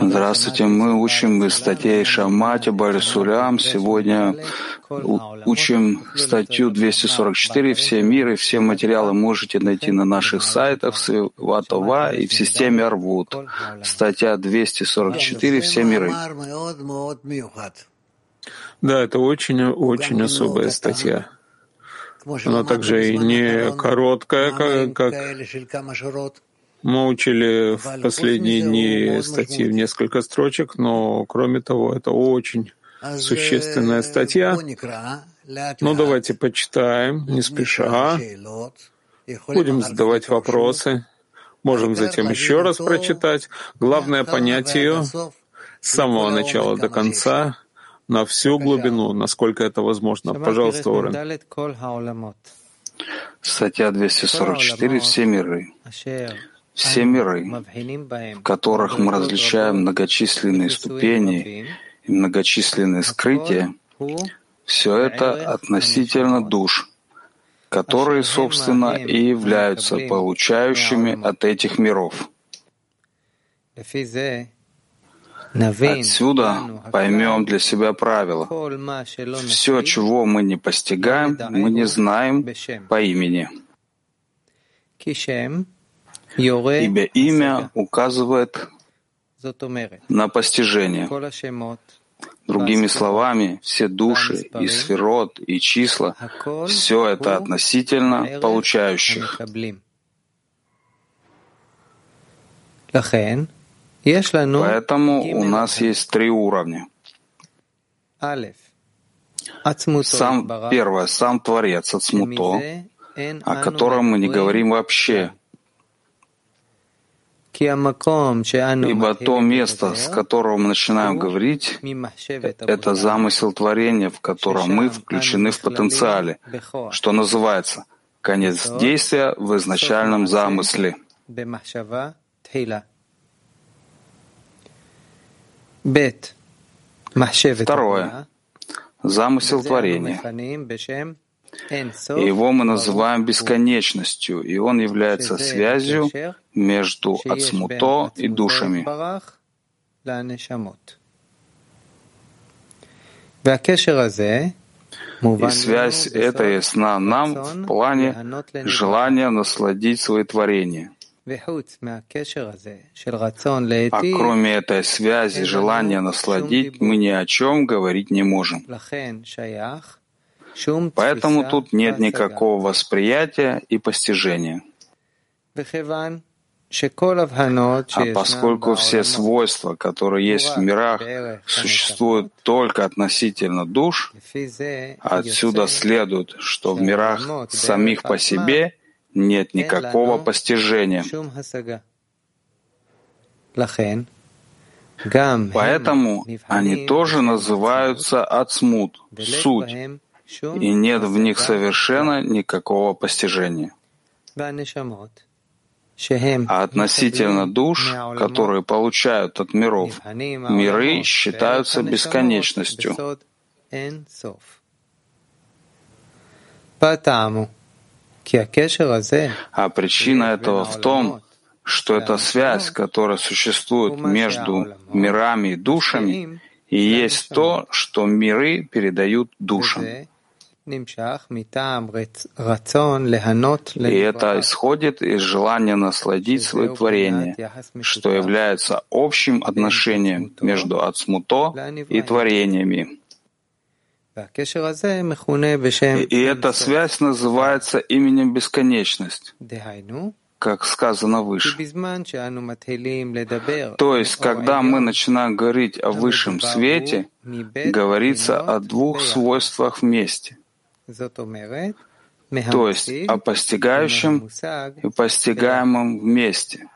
Здравствуйте, мы учим из статей Шамати Барисулям. Сегодня учим статью 244 «Все миры». Все материалы можете найти на наших сайтах Ватова и в системе Арвуд. Статья 244 «Все миры». Да, это очень-очень особая статья. Она также и не короткая, как, как мы учили в последние дни статьи в несколько строчек, но кроме того, это очень существенная статья. Ну, давайте почитаем, не спеша. Будем задавать вопросы. Можем затем еще раз прочитать. Главное понять ее с самого начала до конца, на всю глубину, насколько это возможно. Пожалуйста, Орен. Статья 244 «Все миры» все миры, в которых мы различаем многочисленные ступени и многочисленные скрытия, все это относительно душ, которые, собственно, и являются получающими от этих миров. Отсюда поймем для себя правило. Все, чего мы не постигаем, мы не знаем по имени ибо имя указывает на постижение. Другими словами, все души и сферот, и числа — все это относительно получающих. Поэтому у нас есть три уровня. Сам, первое, сам Творец, Ацмуто, о котором мы не говорим вообще, Ибо то место, с которого мы начинаем говорить, это замысел творения, в котором мы включены в потенциале, что называется? Конец действия в изначальном замысле. Второе. Замысел творения. Его мы называем бесконечностью, и он является связью между Ацмуто и душами. И связь эта ясна нам в плане желания насладить свои творения. А кроме этой связи, желания насладить, мы ни о чем говорить не можем. Поэтому тут нет никакого восприятия и постижения. А поскольку все свойства, которые есть в мирах, существуют только относительно душ, отсюда следует, что в мирах самих по себе нет никакого постижения. Поэтому они тоже называются ацмут, суть, и нет в них совершенно никакого постижения. А относительно душ, которые получают от миров, миры считаются бесконечностью. А причина этого в том, что эта связь, которая существует между мирами и душами, и есть то, что миры передают душам. И это исходит из желания насладить свои творения, что является общим отношением между Ацмуто и творениями. И эта связь называется именем бесконечность как сказано выше. То есть, когда мы начинаем говорить о высшем свете, говорится о двух свойствах вместе то есть о постигающем и постигаемом вместе.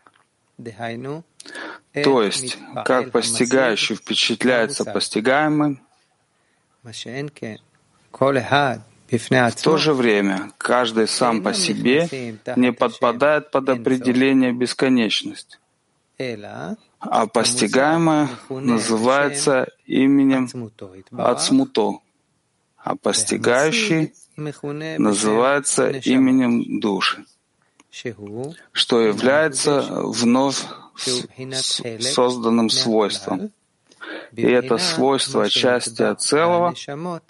То есть, как постигающий впечатляется постигаемым, в то же время каждый сам по себе не подпадает под определение бесконечность, а постигаемое называется именем Ацмуто, а постигающий называется именем души, что является вновь созданным свойством. И это свойство части целого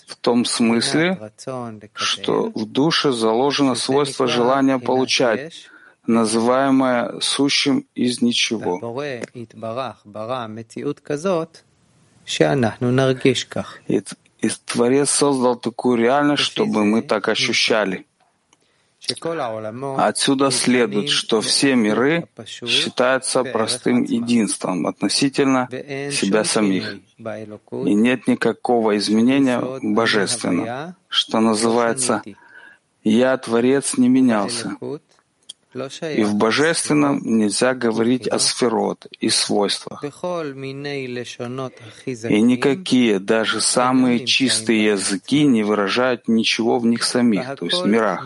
в том смысле, что в душе заложено свойство желания получать, называемое сущим из ничего. И, и Творец создал такую реальность, чтобы мы так ощущали. Отсюда следует, что все миры считаются простым единством относительно себя самих, и нет никакого изменения божественного, что называется «Я, Творец, не менялся». И в божественном нельзя говорить о сферот и свойствах. И никакие, даже самые чистые языки не выражают ничего в них самих, то есть мирах.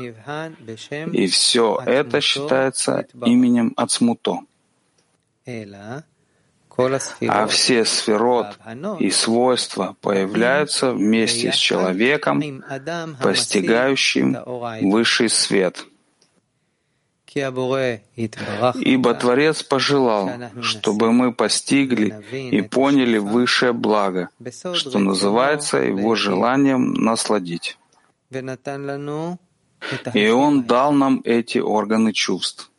И все это считается именем Ацмуто. А все сферот и свойства появляются вместе с человеком, постигающим высший свет — Ибо Творец пожелал, чтобы мы постигли и поняли высшее благо, что называется Его желанием насладить. И Он дал нам эти органы чувств.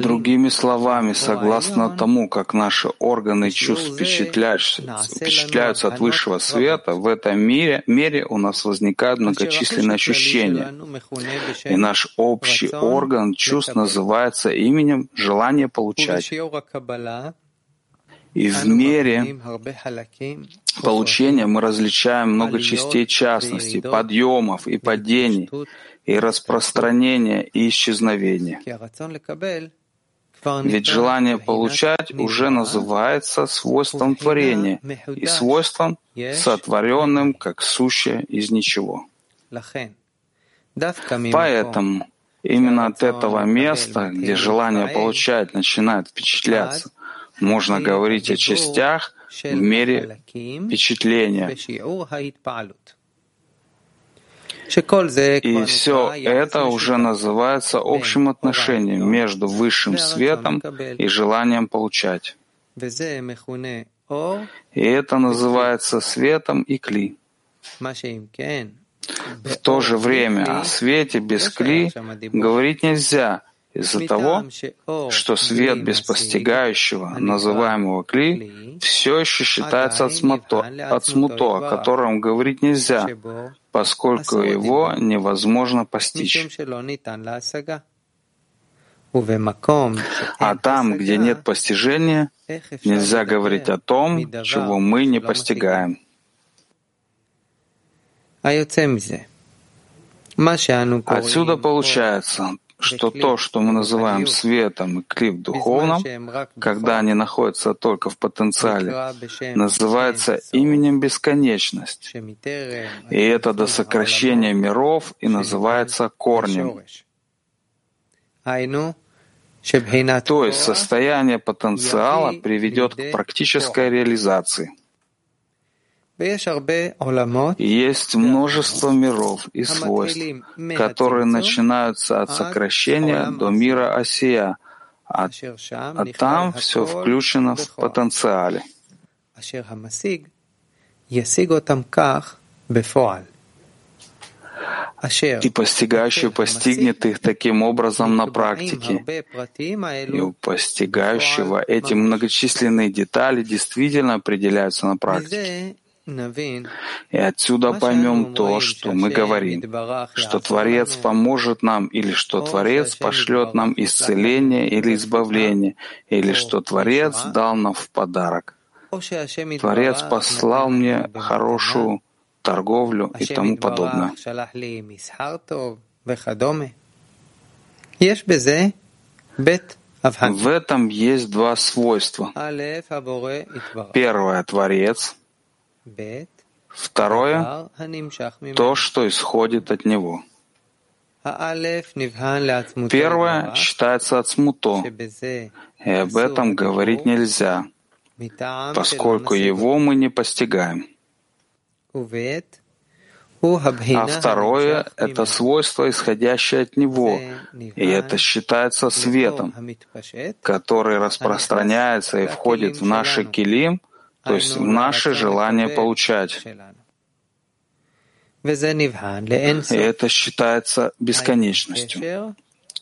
Другими словами, согласно тому, как наши органы чувств впечатляются, впечатляются от высшего света, в этом мире, мере у нас возникают многочисленные ощущения. И наш общий орган чувств называется именем желания получать. И в мере получения мы различаем много частей частностей, подъемов и падений, и распространения и исчезновения. Ведь желание получать уже называется свойством творения и свойством, сотворенным как сущее из ничего. Поэтому именно от этого места, где желание получать начинает впечатляться, можно говорить о частях в мере впечатления. И все это уже называется общим отношением между высшим светом и желанием получать. И это называется светом и кли. В то же время о свете без кли говорить нельзя, из-за того, что свет без постигающего, называемого кли, все еще считается от смуто, от смуто, о котором говорить нельзя, поскольку его невозможно постичь. А там, где нет постижения, нельзя говорить о том, чего мы не постигаем. Отсюда получается, что то, что мы называем светом и клип духовным, когда они находятся только в потенциале, называется именем бесконечность. И это до сокращения миров и называется корнем. То есть состояние потенциала приведет к практической реализации. Есть множество миров и свойств, которые начинаются от сокращения до мира осия, а, а там все включено в потенциале. И постигающий постигнет их таким образом на практике. И у постигающего эти многочисленные детали действительно определяются на практике. И отсюда поймем то, что мы говорим, что Творец поможет нам, или что Творец пошлет нам исцеление или избавление, или что Творец дал нам в подарок. Творец послал мне хорошую торговлю и тому подобное. В этом есть два свойства. Первое — Творец — Второе — то, что исходит от него. Первое считается от смуто, и об этом говорить нельзя, поскольку его мы не постигаем. А второе — это свойство, исходящее от него, и это считается светом, который распространяется и входит в наши килим, то есть наше желание получать. И это считается бесконечностью,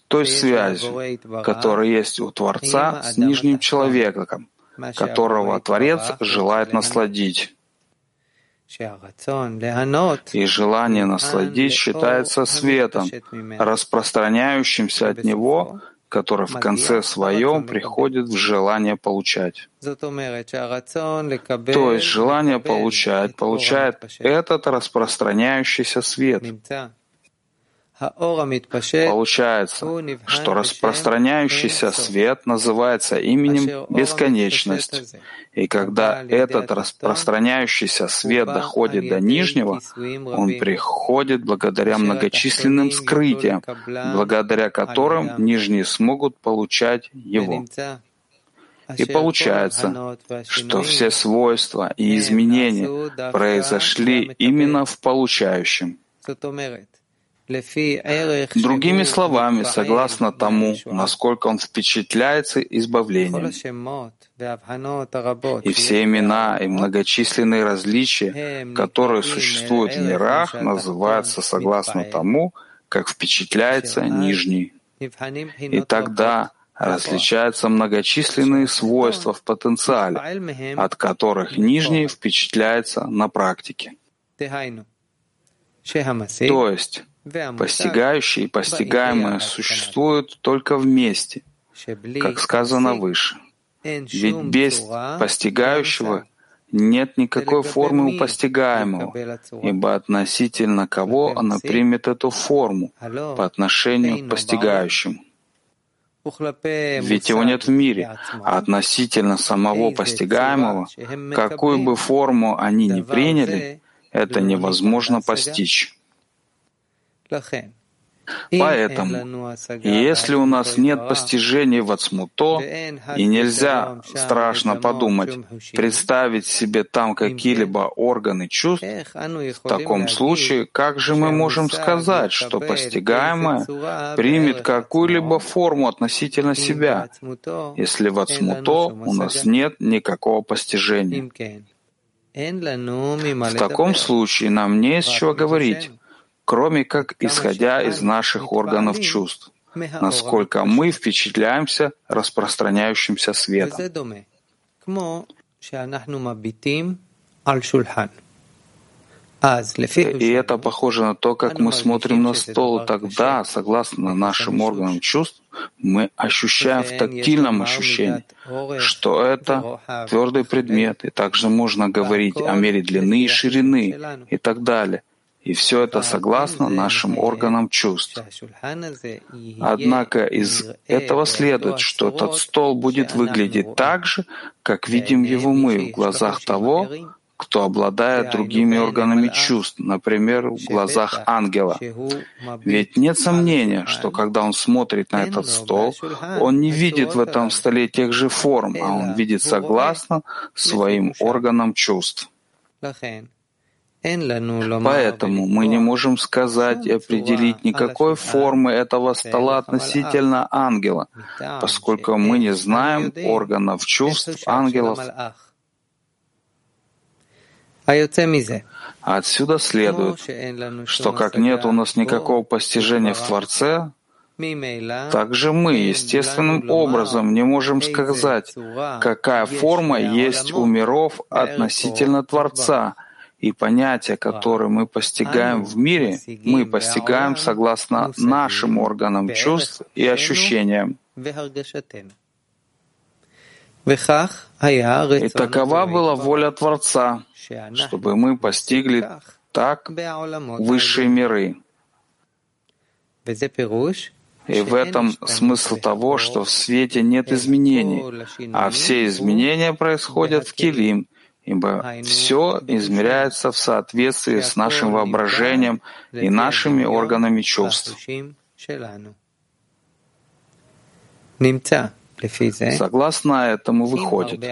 той связью, которая есть у Творца с нижним человеком, которого Творец желает насладить. И желание насладить считается светом, распространяющимся от него, который в конце своем приходит в желание получать. То есть желание получать получает этот распространяющийся свет. Получается, что распространяющийся свет называется именем бесконечность. И когда этот распространяющийся свет доходит до нижнего, он приходит благодаря многочисленным скрытиям, благодаря которым нижние смогут получать его. И получается, что все свойства и изменения произошли именно в получающем. Другими словами, согласно тому, насколько он впечатляется избавлением. И все имена и многочисленные различия, которые существуют в мирах, называются согласно тому, как впечатляется нижний. И тогда различаются многочисленные свойства в потенциале, от которых нижний впечатляется на практике. То есть Постигающие и постигаемое существуют только вместе, как сказано выше. Ведь без постигающего нет никакой формы у постигаемого, ибо относительно кого она примет эту форму по отношению к постигающему. Ведь его нет в мире, а относительно самого постигаемого, какую бы форму они ни приняли, это невозможно постичь. Поэтому, если у нас нет постижений в Ацмуто, и нельзя, страшно подумать, представить себе там какие-либо органы чувств, в таком случае, как же мы можем сказать, что постигаемое примет какую-либо форму относительно себя, если в Ацмуто у нас нет никакого постижения? В таком случае нам не из чего говорить, кроме как исходя из наших органов чувств, насколько мы впечатляемся распространяющимся светом. И это похоже на то, как мы смотрим на стол. Тогда, согласно нашим органам чувств, мы ощущаем в тактильном ощущении, что это твердый предмет, и также можно говорить о мере длины и ширины и так далее — и все это согласно нашим органам чувств. Однако из этого следует, что этот стол будет выглядеть так же, как видим его мы в глазах того, кто обладает другими органами чувств, например, в глазах ангела. Ведь нет сомнения, что когда он смотрит на этот стол, он не видит в этом столе тех же форм, а он видит согласно своим органам чувств. Поэтому мы не можем сказать и определить никакой формы этого стола относительно ангела, поскольку мы не знаем органов чувств ангелов. Отсюда следует, что как нет у нас никакого постижения в Творце, также мы естественным образом не можем сказать, какая форма есть у миров относительно Творца — и понятия, которые мы постигаем в мире, мы постигаем согласно нашим органам чувств и ощущениям. И такова была воля Творца, чтобы мы постигли так высшие миры. И в этом смысл того, что в свете нет изменений, а все изменения происходят в Килим, ибо все измеряется в соответствии с нашим воображением и нашими органами чувств. Согласно этому выходит,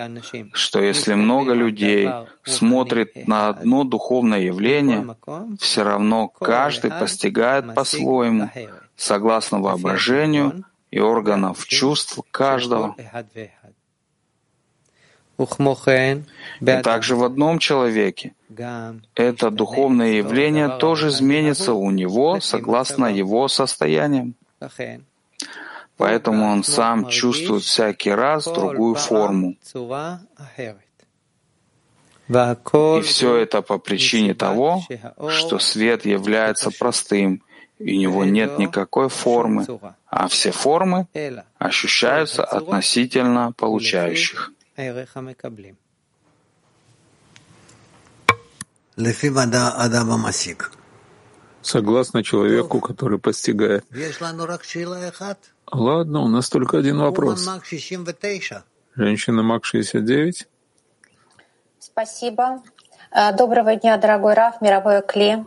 что если много людей смотрит на одно духовное явление, все равно каждый постигает по-своему, согласно воображению и органов чувств каждого. И также в одном человеке это духовное явление тоже изменится у него согласно его состояниям. Поэтому он сам чувствует всякий раз другую форму. И все это по причине того, что свет является простым, и у него нет никакой формы, а все формы ощущаются относительно получающих. Согласно человеку, который постигает. Ладно, у нас только один вопрос. Женщина МАК-69. Спасибо. Э, доброго дня, дорогой Раф, мировой Кли.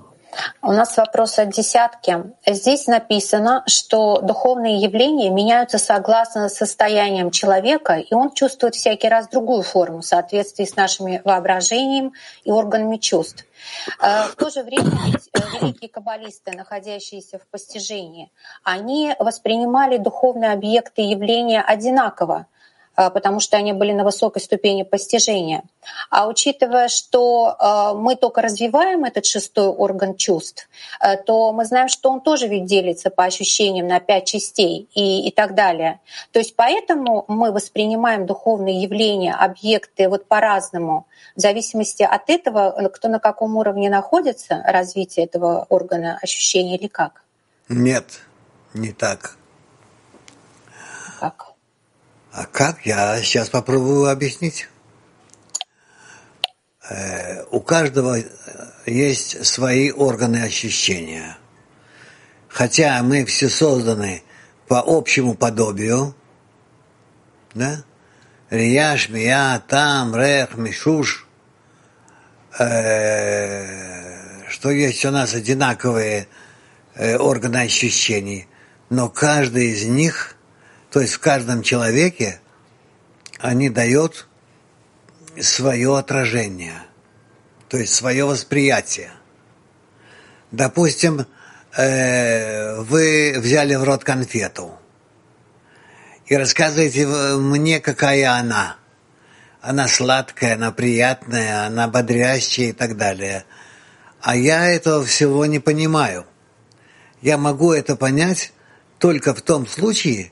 У нас вопрос от десятки. Здесь написано, что духовные явления меняются согласно состояниям человека, и он чувствует всякий раз другую форму в соответствии с нашими воображением и органами чувств. Э, в то же время э, великие каббалисты, находящиеся в постижении, они воспринимали духовные объекты и явления одинаково, потому что они были на высокой ступени постижения. А учитывая, что а, мы только развиваем этот шестой орган чувств, а, то мы знаем, что он тоже ведь делится по ощущениям на пять частей и, и так далее. То есть поэтому мы воспринимаем духовные явления, объекты вот по-разному, в зависимости от этого, кто на каком уровне находится, развитие этого органа ощущения или как? Нет, не так. Как? А как? Я сейчас попробую объяснить. Э, у каждого есть свои органы ощущения. Хотя мы все созданы по общему подобию, да? Рияш, Мия, Там, Рех, Мишуш, э, что есть у нас одинаковые э, органы ощущений, но каждый из них – то есть в каждом человеке они дают свое отражение, то есть свое восприятие. Допустим, э, вы взяли в рот конфету и рассказываете мне, какая она. Она сладкая, она приятная, она бодрящая и так далее. А я этого всего не понимаю. Я могу это понять только в том случае,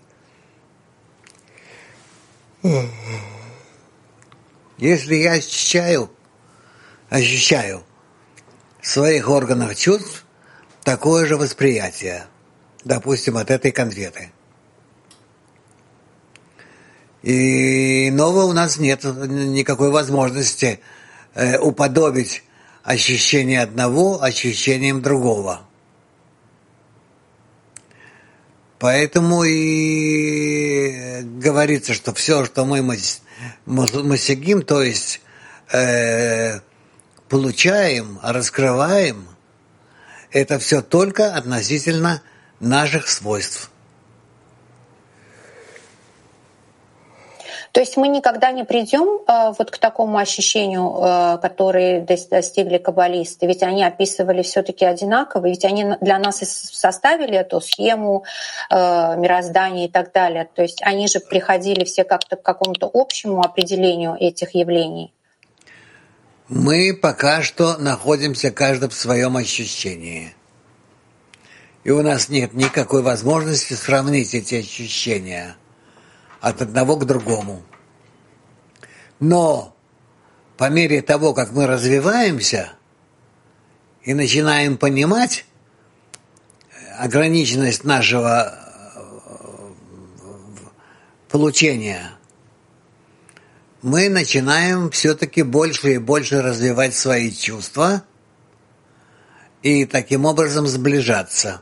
если я ощущаю, ощущаю своих органов чувств такое же восприятие, допустим, от этой конфеты. И нового у нас нет никакой возможности э, уподобить ощущение одного ощущением другого. Поэтому и говорится, что все, что мы масигим, то есть э, получаем, раскрываем, это все только относительно наших свойств. То есть мы никогда не придем э, вот к такому ощущению, э, которое достигли каббалисты, ведь они описывали все-таки одинаково, ведь они для нас составили эту схему э, мироздания и так далее. То есть они же приходили все как-то к какому-то общему определению этих явлений. Мы пока что находимся каждый в своем ощущении. И у нас нет никакой возможности сравнить эти ощущения – от одного к другому. Но по мере того, как мы развиваемся и начинаем понимать ограниченность нашего э, получения, мы начинаем все-таки больше и больше развивать свои чувства и таким образом сближаться,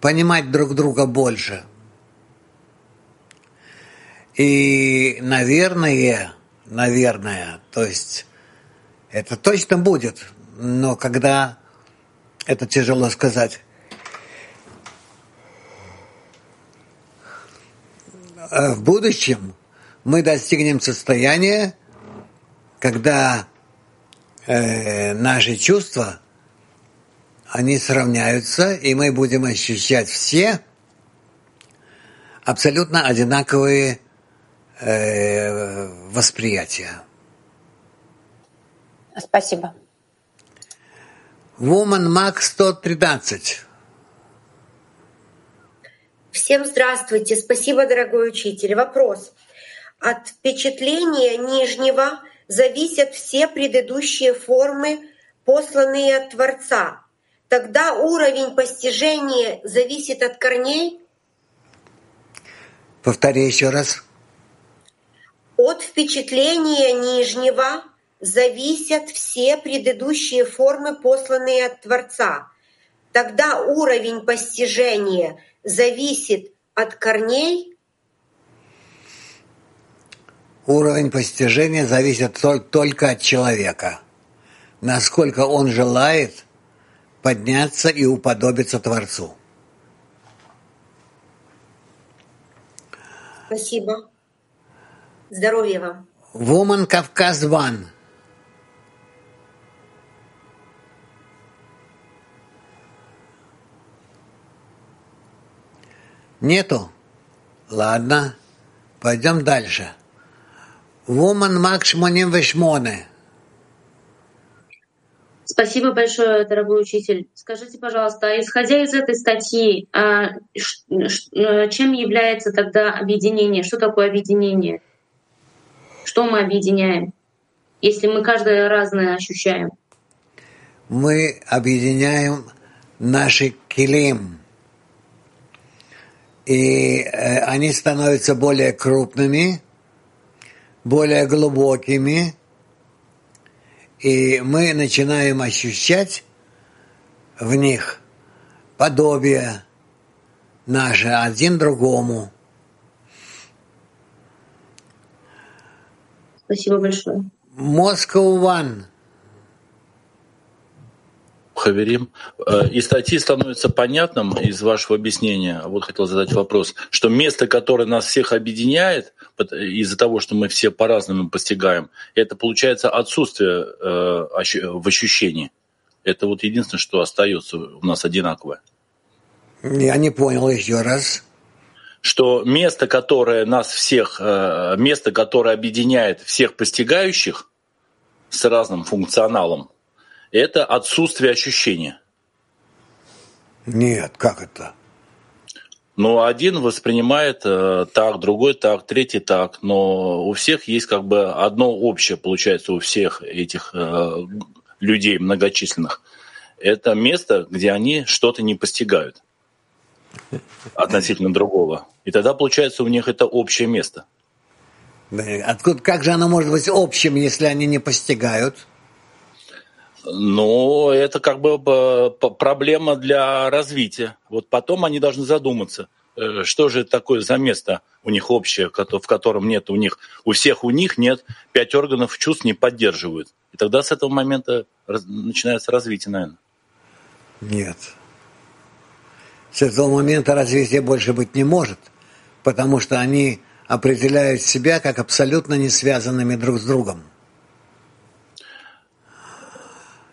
понимать друг друга больше – и, наверное, наверное, то есть это точно будет, но когда это тяжело сказать. э, в будущем мы достигнем состояния, когда э, наши чувства, они сравняются, и мы будем ощущать все абсолютно одинаковые э, восприятия. Спасибо. Woman Max 113. Всем здравствуйте. Спасибо, дорогой учитель. Вопрос. От впечатления нижнего зависят все предыдущие формы, посланные от Творца. Тогда уровень постижения зависит от корней? Повтори еще раз. От впечатления нижнего зависят все предыдущие формы, посланные от Творца. Тогда уровень постижения зависит от корней? Уровень постижения зависит только от человека. Насколько он желает подняться и уподобиться Творцу. Спасибо. Здоровья вам. Woman Кавказ Ван. Нету? Ладно, пойдем дальше. Woman Max 88. Спасибо большое, дорогой учитель. Скажите, пожалуйста, исходя из этой статьи, а, э, чем является тогда объединение? Что такое объединение? Что мы объединяем, если мы каждое разное ощущаем? Мы объединяем наши килим, и э, они становятся более крупными, более глубокими, и мы начинаем ощущать в них подобие наше один другому. Спасибо большое. Moscow One. Хаверим. Э, из статьи становится понятным из вашего объяснения, вот хотел задать вопрос, что место, которое нас всех объединяет, из-за того, что мы все по-разному постигаем, это получается отсутствие э, в ощущении. Это вот единственное, что остается у нас одинаковое. Я не понял еще раз. Что место, которое нас всех, э, место, которое объединяет всех постигающих с разным функционалом, это отсутствие ощущения. Нет, как это? Ну, один воспринимает э, так, другой так, третий так, но у всех есть как бы одно общее, получается, у всех этих э, людей многочисленных. Это место, где они что-то не постигают относительно другого. И тогда, получается, у них это общее место. Откуда, как же оно может быть общим, если они не постигают? Ну, это как бы проблема для развития. Вот потом они должны задуматься, э, что же это такое за место у них общее, в котором нет у них, у всех у них нет, пять органов чувств не поддерживают. И тогда с этого момента начинается развитие, наверное. Нет. С этого момента развития больше быть не может, потому что они определяют себя как абсолютно не связанными друг с другом.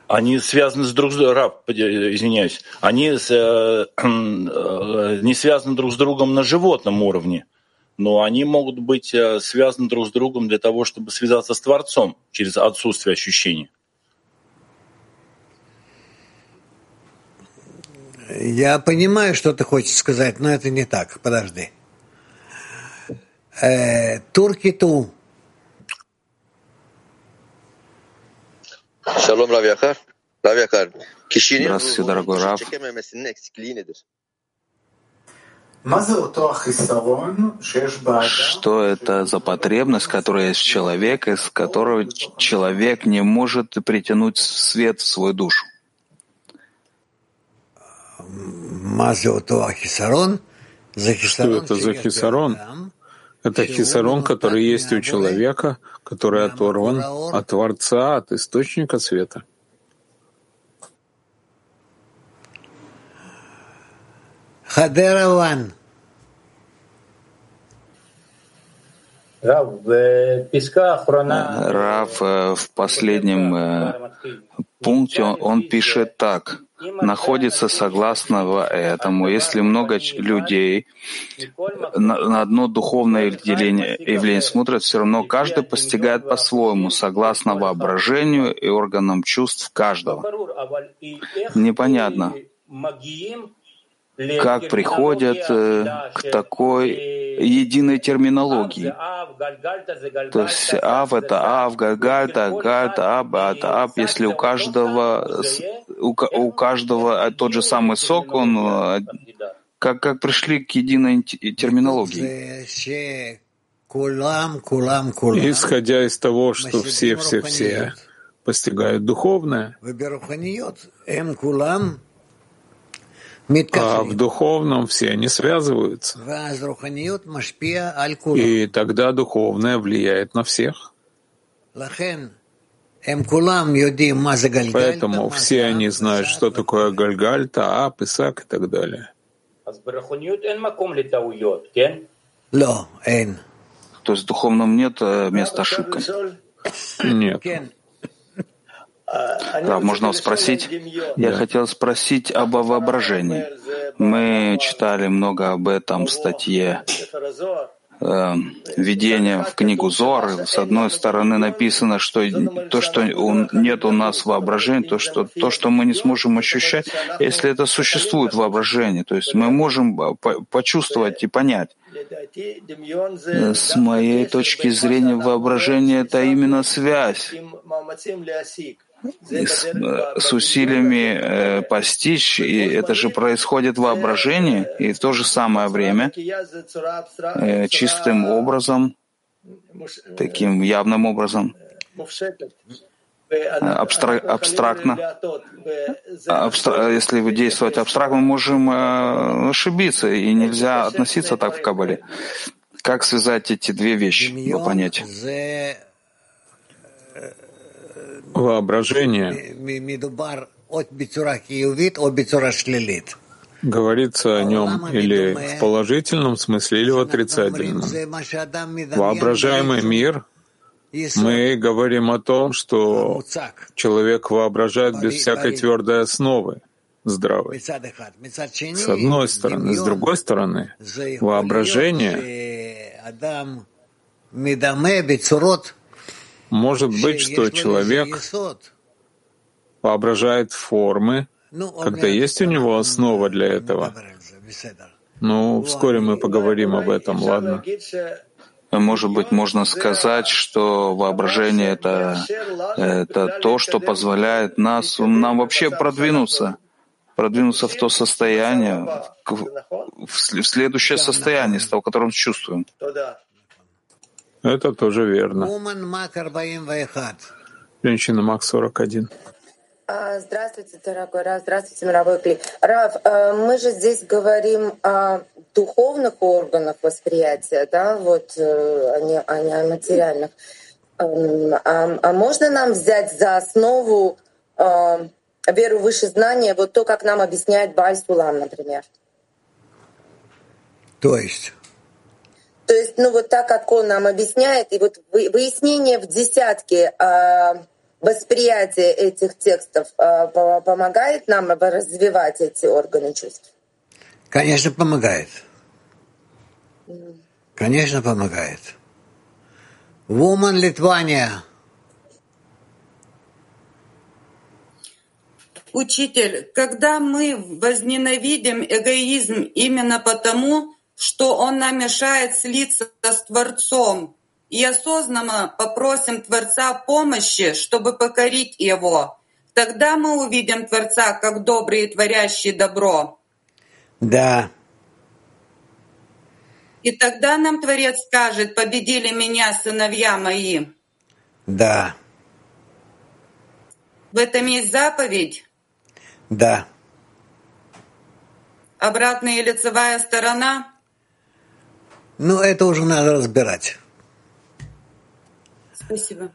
они связаны с друг с другом, извиняюсь, они с, э, э, не связаны друг с другом на животном уровне, но они могут быть э, связаны друг с другом для того, чтобы связаться с Творцом через отсутствие ощущений. Я понимаю, что ты хочешь сказать, но это не так. Подожди. Э, турки ту. Rav Yakar, kişinin Здравствуйте, дорогой Рав. Что это за потребность, которая есть в человеке, из которой человек не может притянуть свет в свою душу? Что это за хисарон? Это хисарон, который есть у человека, который оторван от Творца, от источника света. Хадера Ван. Рав, в последнем пункте он пишет так находится согласно этому. Если много людей на, одно духовное явление, явление смотрят, все равно каждый постигает по-своему, согласно воображению и органам чувств каждого. Непонятно, как приходят э, к такой единой терминологии. То есть Ав — это Ав, Гальгальта, Гальта, Аб — это Аб. Если у каждого, у, у каждого тот же самый сок, он э, как, как пришли к единой терминологии. Исходя из того, что все-все-все постигают духовное, а в духовном все они связываются. И тогда духовное влияет на всех. Поэтому все они знают, что такое Гальгальта, Ап, Исак и так далее. То есть в духовном нет э, места ошибкам? Нет. Да, можно спросить? Я хотел спросить об воображении. Мы читали много об этом в статье э, введение в книгу Зор. С одной стороны написано, что то, что нет у нас воображения, то, что, то, что мы не сможем ощущать, если это существует воображение, то есть мы можем почувствовать и понять. С моей точки зрения, воображение — это именно связь с, э, с усилиями э, постичь, и это же происходит воображение, и в то же самое время э, чистым образом, таким явным образом, абстрак, абстрактно. Абстра, если действовать абстрактно, мы можем э, ошибиться, и нельзя относиться так в Кабале. Как связать эти две вещи, два понятия? Воображение. Говорится о нем или в положительном смысле, или в отрицательном. Воображаемый мир. Мы говорим о том, что человек воображает без всякой твердой основы, здравой. С одной стороны. С другой стороны, воображение может быть, что человек воображает формы, когда есть у него основа для этого. Ну, вскоре мы поговорим об этом, ладно? Может быть, можно сказать, что воображение это, это то, что позволяет нас, нам вообще продвинуться, продвинуться в то состояние, в следующее состояние, с того, которое мы чувствуем. Это тоже верно. Женщина Мак 41. А, здравствуйте, дорогой Раф. Здравствуйте, мировой клип. Раф, а, мы же здесь говорим о духовных органах восприятия, да, вот, э, а не, а не о материальных. А, а можно нам взять за основу веру выше знания, вот то, как нам объясняет Баль Сулам, например? То есть? То есть, ну вот так, как он нам объясняет, и вот выяснение в десятке э, восприятия этих текстов э, помогает нам развивать эти органы чувств? Конечно, помогает. Конечно, помогает. Woman Литвания. Учитель, когда мы возненавидим эгоизм именно потому, что он нам мешает слиться с Творцом, и осознанно попросим Творца помощи, чтобы покорить Его. Тогда мы увидим Творца как добрый и творящий добро. Да. И тогда нам Творец скажет, победили меня сыновья мои. Да. В этом есть заповедь? Да. Обратная и лицевая сторона? Но это уже надо разбирать. Спасибо.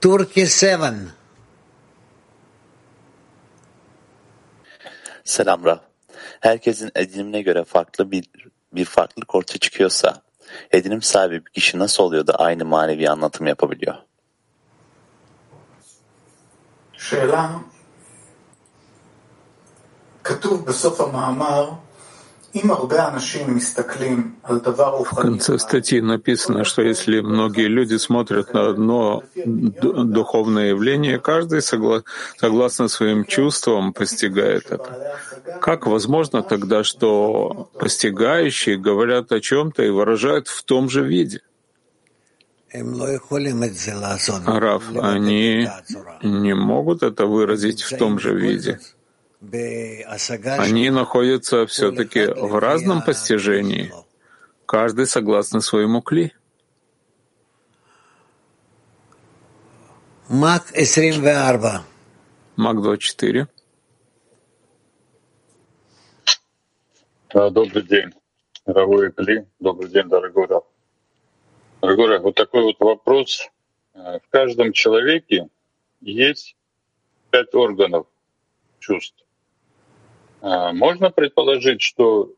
Turkey 7. Selam Rav. Herkesin edinimine göre farklı bir, bir farklılık ortaya çıkıyorsa edinim sahibi bir kişi nasıl oluyor da aynı manevi anlatım yapabiliyor? Şeylam В конце статьи написано, что если многие люди смотрят на одно духовное явление, каждый согла согласно своим чувствам постигает это. Как возможно тогда, что постигающие говорят о чем-то и выражают в том же виде? Раф, они не могут это выразить в том же виде. Они находятся все-таки в разном постижении, каждый согласно своему кли. Мак 24. Мак 24. Добрый день, дорогой Кли. Добрый день, дорогой Раф. Дорогой Раф, вот такой вот вопрос. В каждом человеке есть пять органов чувств. А, можно предположить, что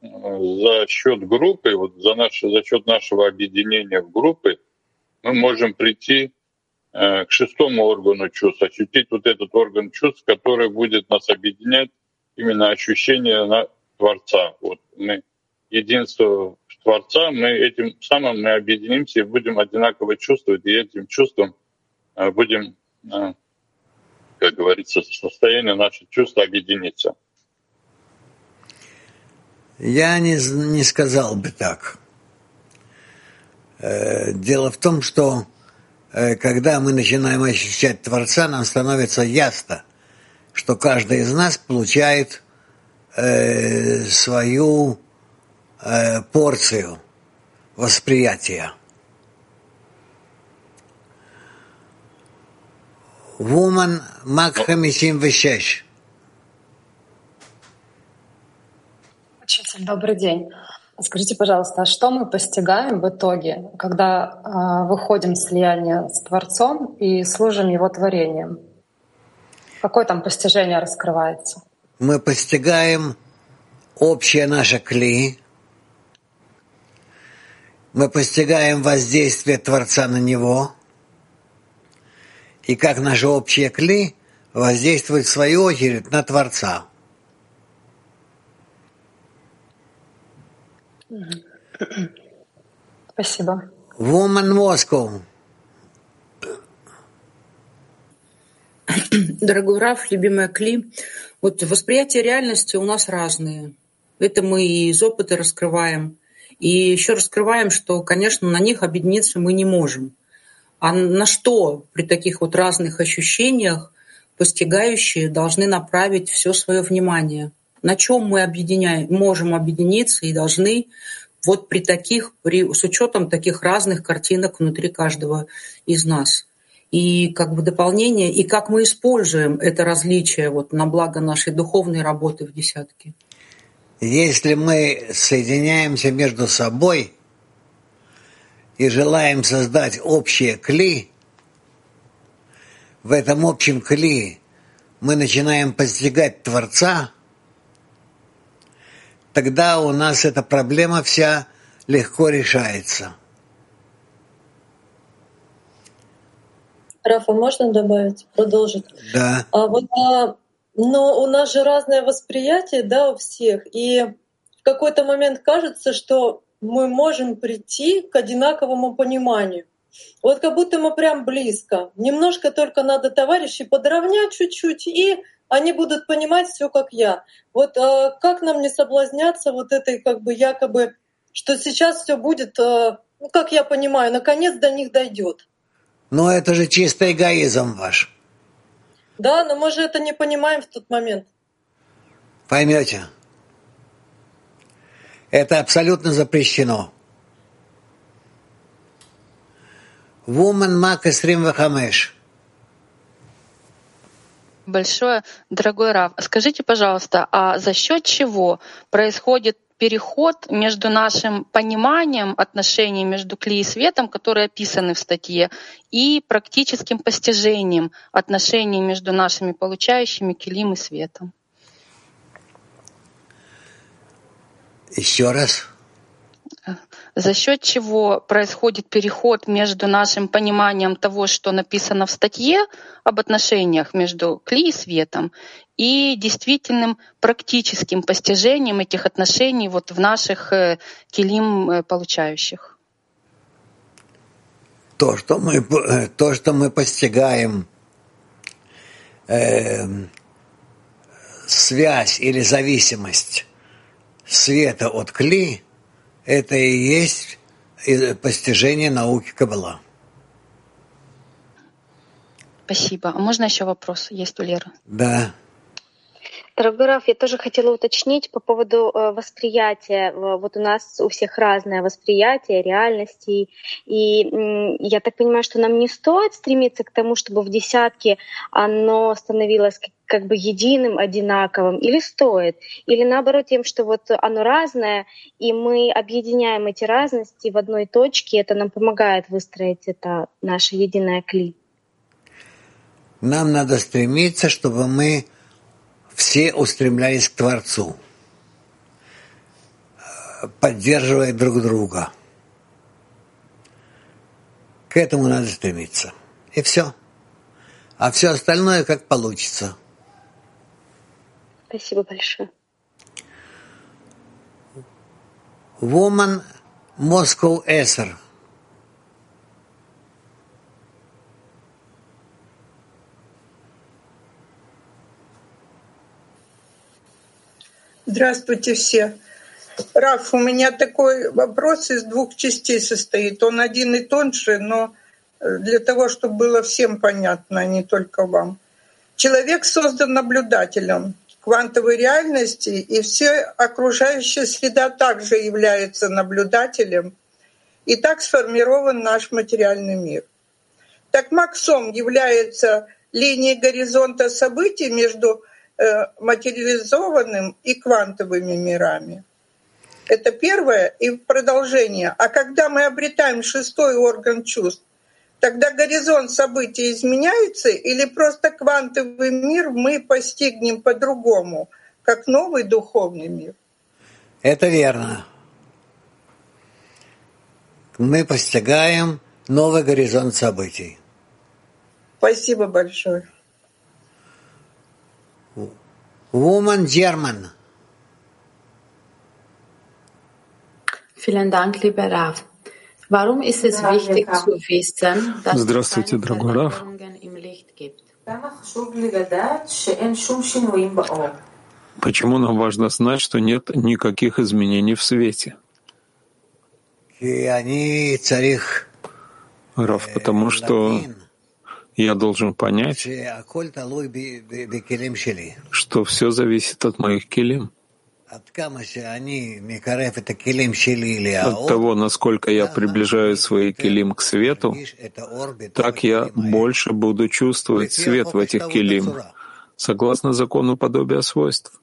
э, за счет группы, вот за, наш, за счет нашего объединения в группы, мы можем прийти э, к шестому органу чувств, ощутить вот этот орган чувств, который будет нас объединять, именно ощущение на Творца. Вот мы единство Творца, мы этим самым мы объединимся и будем одинаково чувствовать, и этим чувством э, будем, как говорится, состояние наших чувств объединиться. Я не, не сказал бы так. Э, дело в том, что э, когда мы начинаем ощущать Творца, нам становится ясно, что каждый из нас получает э, свою порцию восприятия. Woman Мак 56. Учитель, добрый день. Скажите, пожалуйста, а что мы постигаем в итоге, когда э, выходим в слияние с Творцом и служим Его творением? Какое там постижение раскрывается? Мы постигаем общее наше кли, мы постигаем воздействие Творца на него, и как наше общее кли воздействует в свою очередь на Творца. Спасибо. Woman Moscow. Дорогой Раф, любимая Кли, вот восприятие реальности у нас разные. Это мы и из опыта раскрываем. И еще раскрываем, что, конечно, на них объединиться мы не можем. А на что при таких вот разных ощущениях постигающие должны направить все свое внимание? На чем мы объединяем, можем объединиться и должны вот при таких, при, с учетом таких разных картинок внутри каждого из нас. И как бы дополнение, и как мы используем это различие вот на благо нашей духовной работы в десятке. Если мы соединяемся между собой и желаем создать общее кли, в этом общем кли мы начинаем постигать Творца, тогда у нас эта проблема вся легко решается. Рафа, можно добавить, продолжить? Да. А вот, а, но у нас же разное восприятие, да, у всех, и в какой-то момент кажется, что мы можем прийти к одинаковому пониманию. Вот как будто мы прям близко. Немножко только надо товарищей подровнять чуть-чуть, и они будут понимать все как я. Вот э, как нам не соблазняться вот этой как бы якобы, что сейчас все будет, э, ну как я понимаю, наконец до них дойдет. Но это же чистый эгоизм ваш. Да, но мы же это не понимаем в тот момент. Поймете. Это абсолютно запрещено. Woman Mac 25 большое. Дорогой Рав, скажите, пожалуйста, а за счет чего происходит переход между нашим пониманием отношений между клей и светом, которые описаны в статье, и практическим постижением отношений между нашими получающими келим и светом. Еще раз. За счет чего происходит переход между нашим пониманием того, что написано в статье об отношениях между кли и светом, и действительным практическим постижением этих отношений вот в наших э, килим э, получающих. То, что мы, э, то, что мы постигаем э, связь или зависимость света от кли, это и есть постижение науки Каббала. Спасибо. А можно еще вопрос? Есть у Леры? Да. Раф, я тоже хотела уточнить по поводу э, восприятия. Вот у нас у всех разное восприятие реальности. И я так понимаю, что нам не стоит стремиться к тому, чтобы в десятке оно становилось как бы единым, одинаковым, или стоит? Или наоборот тем, что вот оно разное, и мы объединяем эти разности в одной точке, это нам помогает выстроить это наше единое кли? Нам надо стремиться, чтобы мы все устремлялись к Творцу, поддерживая друг друга. К этому надо стремиться. И все. А все остальное как получится. Спасибо большое. Woman Moscow Esser – Здравствуйте все. Раф, у меня такой вопрос из двух частей состоит. Он один и тот же, но э, для того, чтобы было всем понятно, а не только вам. Человек создан наблюдателем квантовой реальности, и вся окружающая среда также является наблюдателем. И так сформирован наш материальный мир. Так Максом является линией горизонта событий между материализованным и квантовыми мирами. Это первое и продолжение. А когда мы обретаем шестой орган чувств, тогда горизонт событий изменяется или просто квантовый мир мы постигнем по-другому, как новый духовный мир? Это верно. Мы постигаем новый горизонт событий. Спасибо большое. Woman German. Vielen Dank, lieber Raf. Warum ist es wichtig zu wissen, dass Здравствуйте, дорогой Раф. Почему нам важно знать, что нет никаких изменений в свете? Раф, потому что я должен понять, что все зависит от моих килим. От того, насколько я приближаю свои килим к свету, так я больше буду чувствовать свет в этих килим, согласно закону подобия свойств.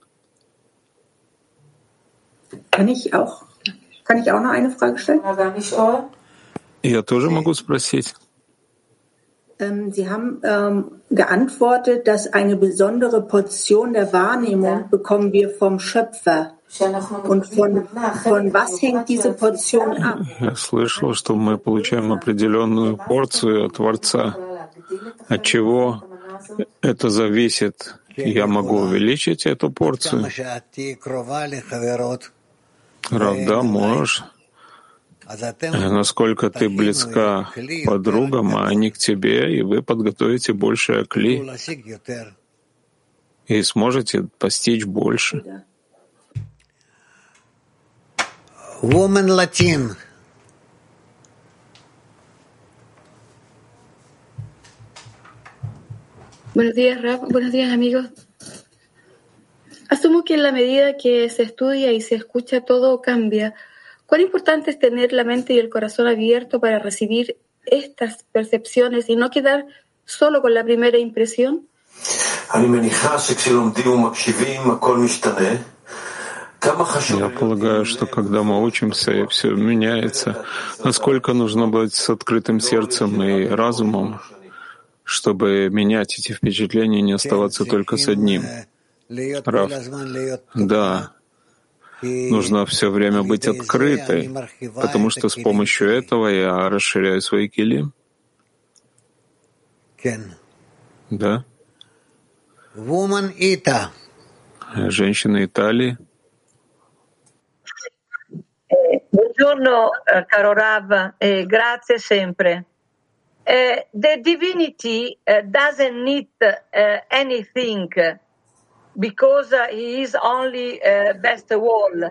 Я тоже могу спросить. Ähm, Sie haben ähm, geantwortet, dass eine besondere Portion der Wahrnehmung bekommen wir vom Schöpfer. Und von, von was hängt diese Portion ab? Я слышал, что мы получаем определенную порцию от Творца. От чего это зависит? Я могу увеличить эту порцию? Рав, да, можешь. Насколько ты близка к подругам, а они к тебе, и вы подготовите больше акли и сможете постичь больше. Woman Latin. Buenos días, Raf. Buenos días, amigos. Asumo que en la medida que se estudia y se escucha todo cambia. Cuán importante es tener la mente y el corazón abierto para recibir estas percepciones y no quedar solo con la primera impresión. Я полагаю, что когда мы учимся, и все меняется, насколько нужно быть с открытым сердцем и разумом, чтобы менять эти впечатления и не оставаться только с одним. Раф, да, нужно все время быть открытой, потому что с помощью этого я расширяю свои кили. Да. Женщина Италии. Buongiorno, caro Rav, eh, grazie sempre. Uh, the divinity uh, doesn't need uh, anything because he is only best of all.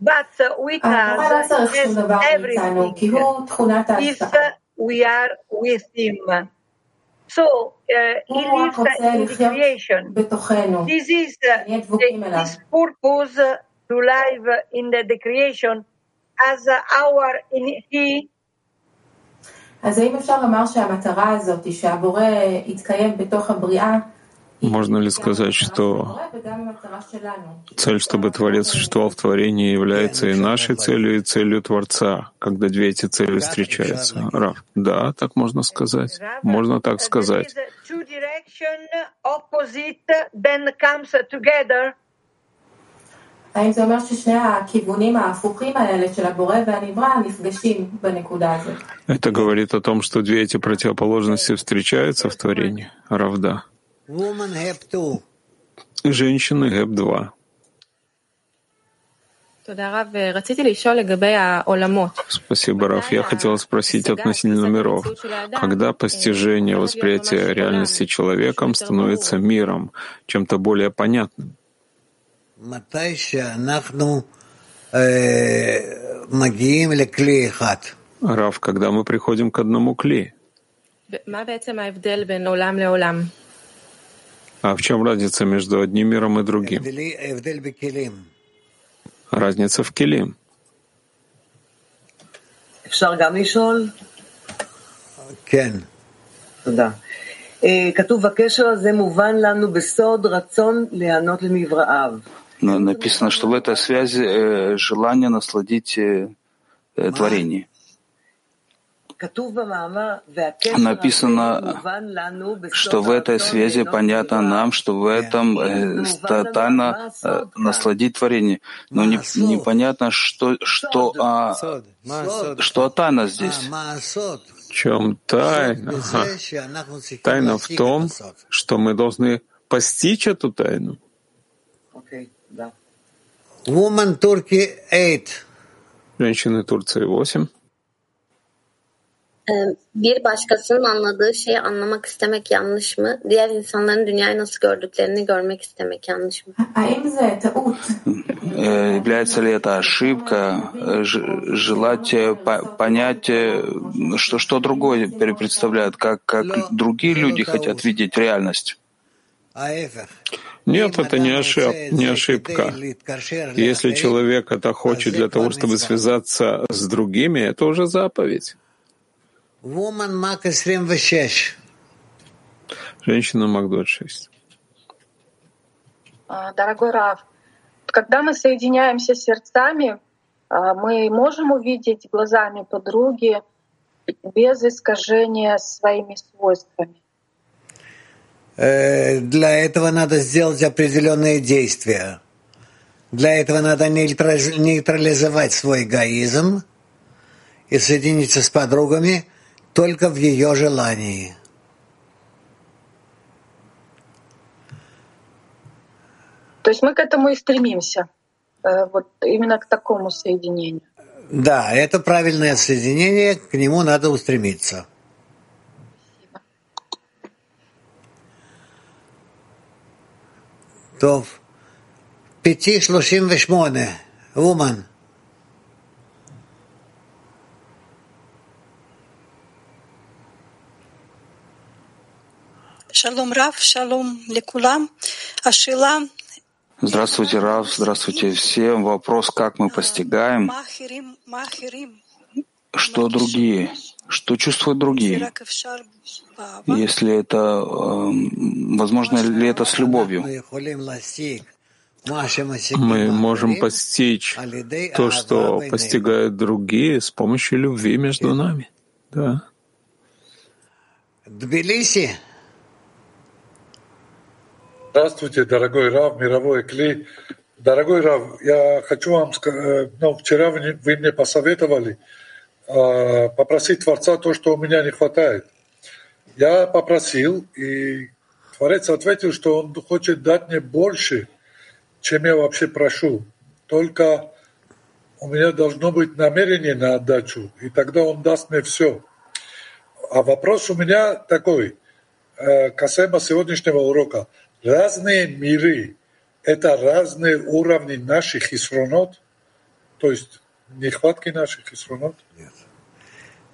But with us, has everything if we are with him. So he lives in the creation. This is this purpose to live in the, the creation as our in he אז האם אפשר לומר שהמטרה הזאת, שהבורא יתקיים בתוך הבריאה, можно ли сказать, что цель, чтобы Творец существовал в творении, является и нашей целью, и целью Творца, когда две эти цели встречаются? Рав. Да, так можно сказать. Можно так сказать. האם זה אומר ששני הכיוונים ההפוכים האלה של הבורא והנברא נפגשים בנקודה הזאת? Это говорит о том, что две эти противоположности встречаются в творении. Равда. Женщины ГЭП-2. Спасибо, Раф. Я хотела спросить относительно миров. Когда постижение восприятия реальности человеком становится миром, чем-то более понятным? Рав, когда мы приходим к одному кли. А в чем разница между одним миром и другим? Разница в келим. אפשר גם לשאול? כן. תודה. כתוב, הקשר הזה מובן לנו בסוד רצון להיענות למבראיו. Написано, что в этой связи э, желание насладить э, творение. Написано, что в этой связи понятно нам, что в этом э, тайна э, насладить творение. Но не, непонятно, что, что, а, что тайна здесь. В чем тайна? Ага. Тайна в том, что мы должны постичь эту тайну. Woman Turkey 8. Женщины Турции 8. Bir başkasının anladığı şeyi anlamak istemek yanlış mı? Diğer insanların dünyayı nasıl gördüklerini görmek istemek yanlış mı? Является ли это ошибка, желать понять, что, что другое представляет, как, как другие люди хотят видеть реальность? Нет, это не, ошиб, не ошибка. Если человек это хочет для того, чтобы связаться с другими, это уже заповедь. Woman Mach 26. Женщина Мак 26. Дорогой Рав, когда мы соединяемся сердцами, мы можем увидеть глазами подруги без искажения своими свойствами. Для этого надо сделать определенные действия. Для этого надо нейтрализовать свой эгоизм и соединиться с подругами — только в ее желании. То есть мы к этому и стремимся, э, вот именно к такому соединению. Да, это правильное соединение, к нему надо устремиться. Спасибо. То в пяти шлушим вешмоне, Woman. Шалом Рав, шалом лекулам. Ашила. Здравствуйте, Рав, здравствуйте всем. Вопрос, как мы постигаем, что другие, что чувствуют другие, если это, эм, возможно ли это с любовью. Мы можем постичь то, что постигают другие с помощью любви между нами. Да. Тбилиси. Здравствуйте, дорогой Рав, мировой Кли. Дорогой Рав, я хочу вам сказать, ну, вчера вы, мне посоветовали э, попросить Творца то, что у меня не хватает. Я попросил, и Творец ответил, что он хочет дать мне больше, чем я вообще прошу. Только у меня должно быть намерение на отдачу, и тогда он даст мне все. А вопрос у меня такой, э, касаемо сегодняшнего урока. Разные миры – это разные уровни наших хисронот, то есть нехватки наших хисронот? Нет.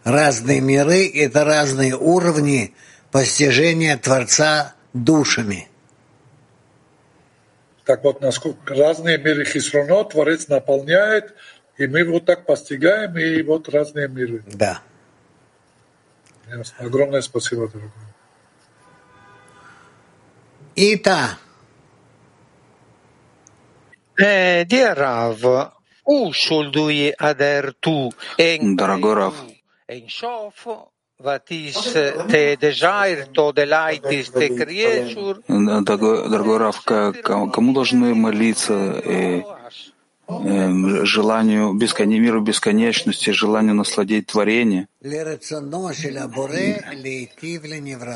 Разные миры – это разные уровни постижения Творца душами. Так вот, насколько разные миры хисронот Творец наполняет, и мы вот так постигаем, и вот разные миры. Да. Ясно. Огромное спасибо, дорогой. The creature? дорогой, дорогой Рав, кому должны молиться э, э, желанию бескон... миру бесконечности, желанию насладить творение?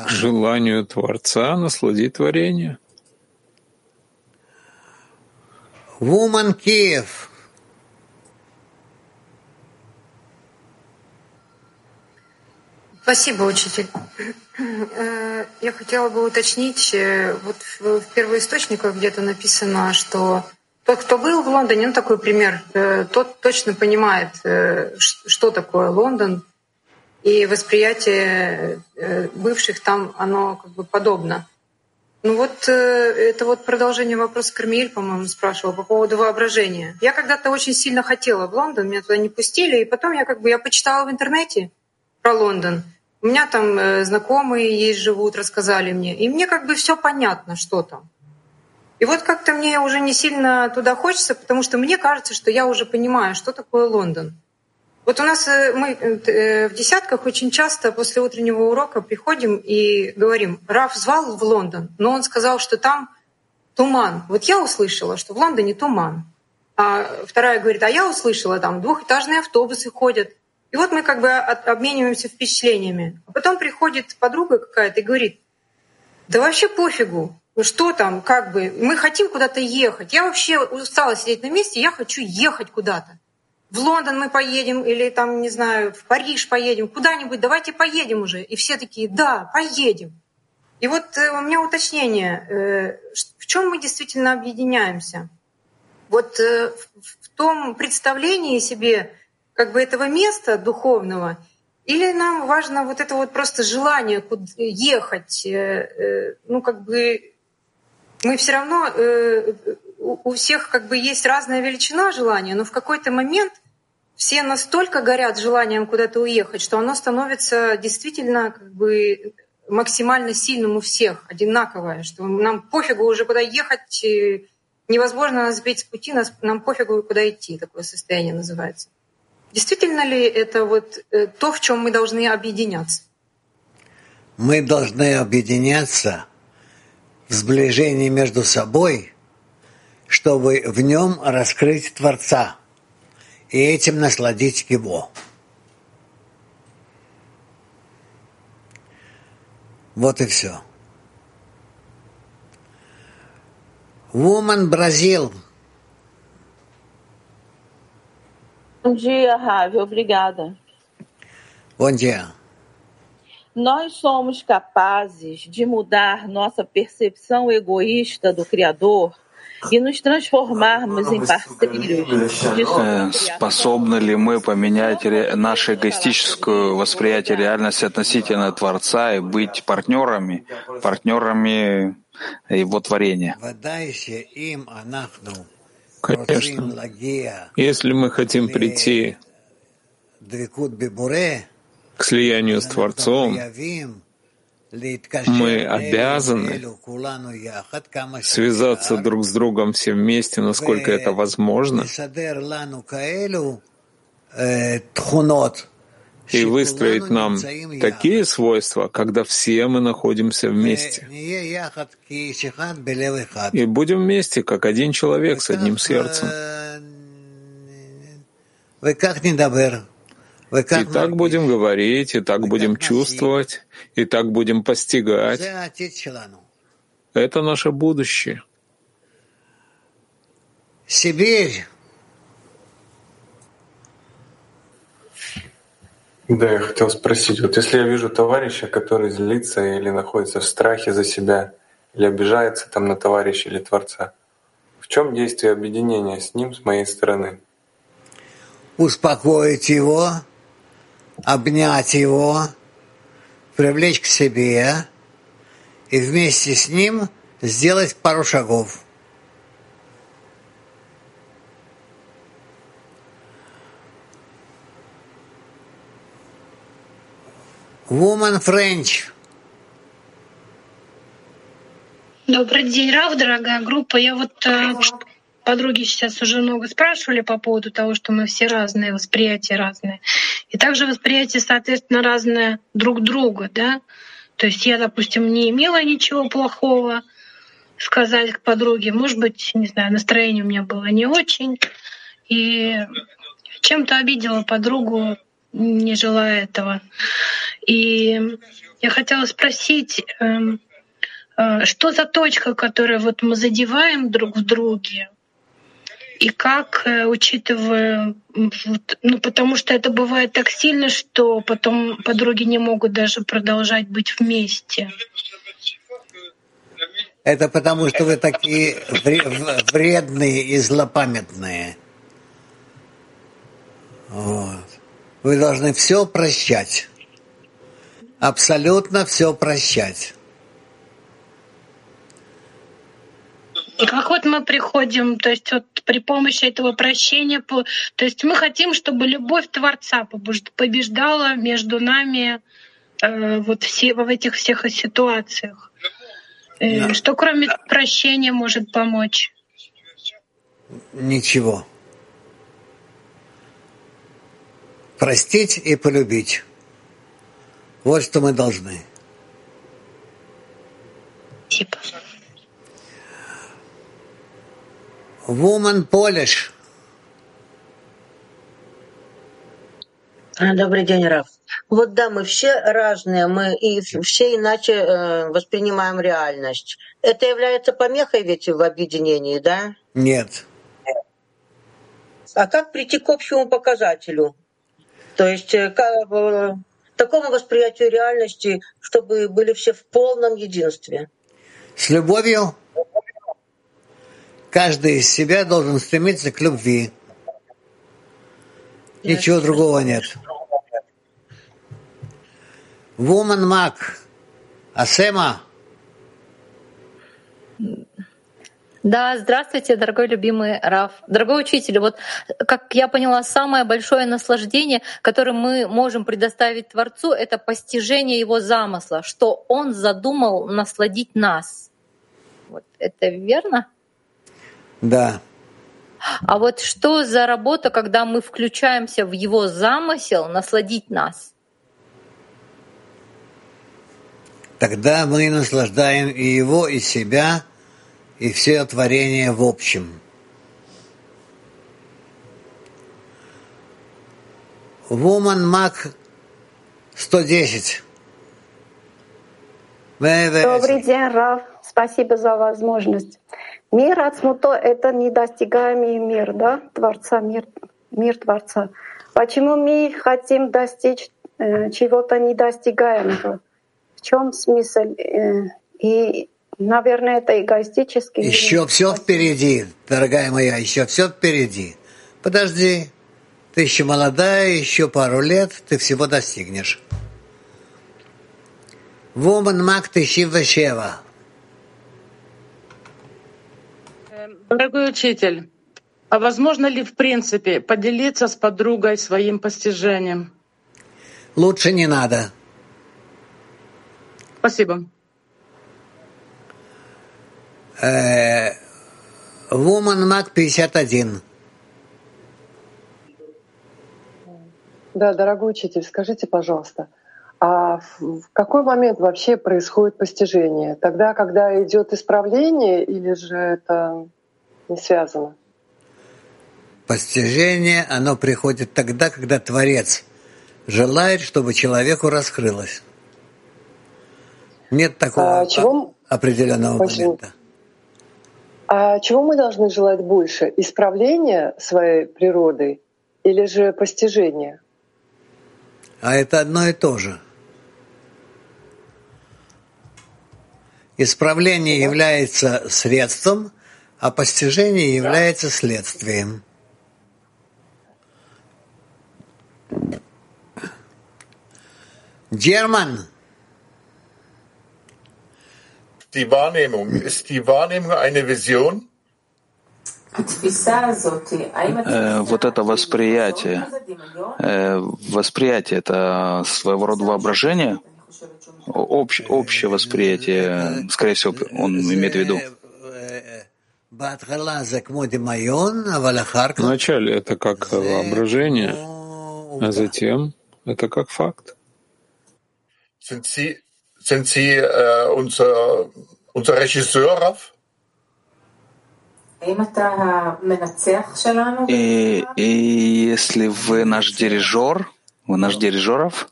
Желанию Творца насладить творение. Woman Kiev. Спасибо, учитель. Э, я хотела бы уточнить, э, вот в первоисточниках где-то написано, что тот, кто был в Лондоне, ну такой пример, э, тот точно понимает, что такое Лондон, и восприятие бывших там, оно как бы подобно. Ну вот это вот продолжение вопроса Кармель, по-моему, спрашивал по поводу воображения. Я когда-то очень сильно хотела в Лондон, меня туда не пустили, и потом я как бы я почитала в интернете про Лондон. У меня там э, знакомые есть, живут, рассказали мне. И мне как бы все понятно, что там. И вот как-то мне уже не сильно туда хочется, потому что мне кажется, что я уже понимаю, что такое Лондон. Вот у нас э, мы э, в десятках очень часто после утреннего урока приходим и говорим, Раф звал в Лондон, но он сказал, что там туман. Вот я услышала, что в Лондоне туман. А вторая говорит, а я услышала, там двухэтажные автобусы ходят. И вот мы как бы обмениваемся впечатлениями. А потом приходит подруга какая-то и говорит, да вообще пофигу, что там, как бы, мы хотим куда-то ехать. Я вообще устала сидеть на месте, я хочу ехать куда-то. В Лондон мы поедем или там, не знаю, в Париж поедем, куда-нибудь, давайте поедем уже. И все такие, да, поедем. И вот э, у меня уточнение, э, в чем мы действительно объединяемся? Вот э, в том представлении себе, как бы этого места духовного, или нам важно вот это вот просто желание ехать, ну как бы мы все равно э, у всех как бы есть разная величина желания, но в какой-то момент все настолько горят желанием куда-то уехать, что оно становится действительно как бы максимально сильным у всех, одинаковое, что нам пофигу уже куда ехать, невозможно нас сбить с пути, нас, нам пофигу куда идти, такое состояние называется. Действительно ли это вот э, то, в чем мы должны объединяться? Мы должны объединяться сближении между собой, чтобы в нем раскрыть Творца и этим насладить Его. Вот и все. Woman Brazil – Bom dia, Ravi. Obrigada. Bom dia. Nós somos capazes de mudar nossa percepção egoísta do Criador и nos transformarmos em parceiros Способны ли мы поменять наше эгоистическое восприятие реальности относительно Творца и быть партнерами, партнерами Его творения? Конечно. Если мы хотим прийти к слиянию с Творцом, мы обязаны связаться друг с другом все вместе, насколько это возможно, и выстроить нам такие свойства, когда все мы находимся вместе. И будем вместе, как один человек с одним сердцем. И так будем говорить, и так будем чувствовать, и так будем постигать. Это наше будущее. Сибирь. Да, я хотел спросить, вот если я вижу товарища, который злится или находится в страхе за себя, или обижается там на товарища или Творца, в чем действие объединения с ним с моей стороны? Успокоить его, обнять его, привлечь к себе и вместе с ним сделать пару шагов. Woman French. Добрый день, Рав, дорогая группа. Я вот э, подруги сейчас уже много спрашивали по поводу того, что мы все разные, восприятия разные. И также восприятие, соответственно, разное друг друга, да. То есть я, допустим, не имела ничего плохого сказать к подруге. Может быть, не знаю, настроение у меня было не очень. И чем-то обидела подругу, не желая этого. И я хотела спросить, эм, э, что за точка, которую вот мы задеваем друг в друге, и как, э, учитывая, ну потому что это бывает так сильно, что потом подруги не могут даже продолжать быть вместе. Это потому, что вы такие вредные и злопамятные. Вот. Вы должны все прощать. Абсолютно все прощать. Как вот мы приходим, то есть вот при помощи этого прощения, то есть мы хотим, чтобы любовь Творца побеждала между нами э, вот все, в этих всех ситуациях. Э, да. Что кроме прощения может помочь? Ничего. Простить и полюбить. Вот что мы должны. Типа. Woman Polish. А, добрый день, Раф. Вот да, мы все разные, мы и все иначе э, воспринимаем реальность. Это является помехой ведь в объединении, да? Нет. А как прийти к общему показателю? То есть э, к такому восприятию реальности, чтобы были все в полном единстве. С любовью каждый из себя должен стремиться к любви. Ничего другого нет. Woman Mac. Асема. Да, здравствуйте, дорогой любимый Раф. Дорогой учитель, вот как я поняла, самое большое наслаждение, которое мы можем предоставить Творцу, это постижение Его замысла, что Он задумал насладить нас. Вот это верно? Да. А вот что за работа, когда мы включаемся в Его замысел насладить нас? Тогда мы наслаждаем и Его, и себя — и все творение в общем. Woman Mac 110. Добрый день, Раф. Спасибо за возможность. Мир Ацмуто — это недостигаемый мир, да, Творца, мир, мир Творца. Почему мы хотим достичь э, чего-то недостигаемого? В чем смысл? Э, и Наверное, это эгоистически. Еще все впереди, дорогая моя, еще все впереди. Подожди, ты еще молодая, еще пару лет, ты всего достигнешь. Woman Мак Тышива Дорогой учитель, а возможно ли в принципе поделиться с подругой своим постижением? Лучше не надо. Спасибо. Woman Mac 51. Да, дорогой учитель, скажите, пожалуйста, а в какой момент вообще происходит постижение? Тогда, когда идет исправление, или же это не связано? Постижение, оно приходит тогда, когда Творец желает, чтобы человеку раскрылось. Нет такого а чего... определенного Спасибо. момента. А чего мы должны желать больше? Исправления своей природы или же постижения? А это одно и то же. Исправление является средством, а постижение является следствием. German. Die Wahrnehmung. Ist die Wahrnehmung eine Vision? Э, вот это восприятие, э, восприятие это своего рода воображение, общ, общее восприятие, скорее всего, он имеет в виду. Вначале это как воображение, а затем это как факт. Sind Sie, sind Sie äh, unser, unser Regisseur, Raff? И, и если вы наш дирижер, вы наш дирижеров?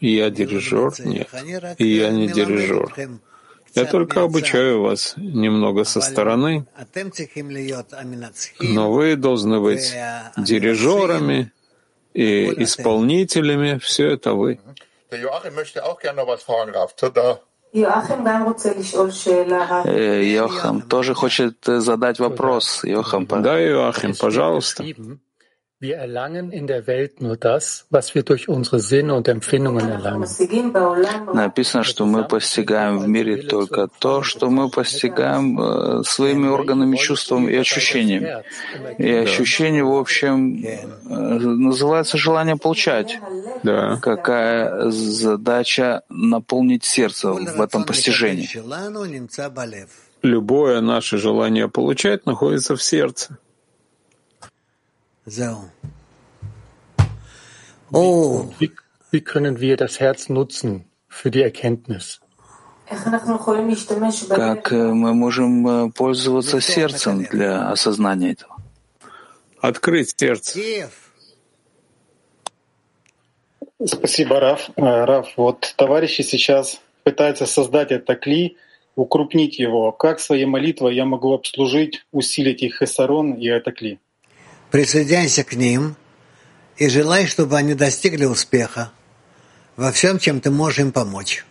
Я дирижер? Нет. И я не дирижер. Я только обучаю вас немного со стороны, но вы должны быть дирижерами и исполнителями. Все это вы. Raff. Tada. Йохам тоже хочет задать вопрос. Йохам, да, Йохам, пожалуйста. Wir erlangen in der Welt nur das, was wir durch unsere Sinne und Empfindungen erlangen. Написано, что мы постигаем в мире только то, что мы постигаем э, своими органами, чувствами и ощущениями. И ощущение, в общем, э, называется желание получать. Да. Какая задача наполнить сердце в этом постижении? Любое наше желание получать находится в сердце. So. Oh. Wie, wie können wir das Herz nutzen für die Erkenntnis? Как мы можем пользоваться сердцем для осознания этого? Открыть сердце. Спасибо, Раф. Раф, вот товарищи сейчас пытаются создать это кли, укрупнить его. Как своей молитвой я могу обслужить, усилить их хесарон и это кли? Присоединяйся к ним и желай, чтобы они достигли успеха во всем, чем ты можешь им помочь.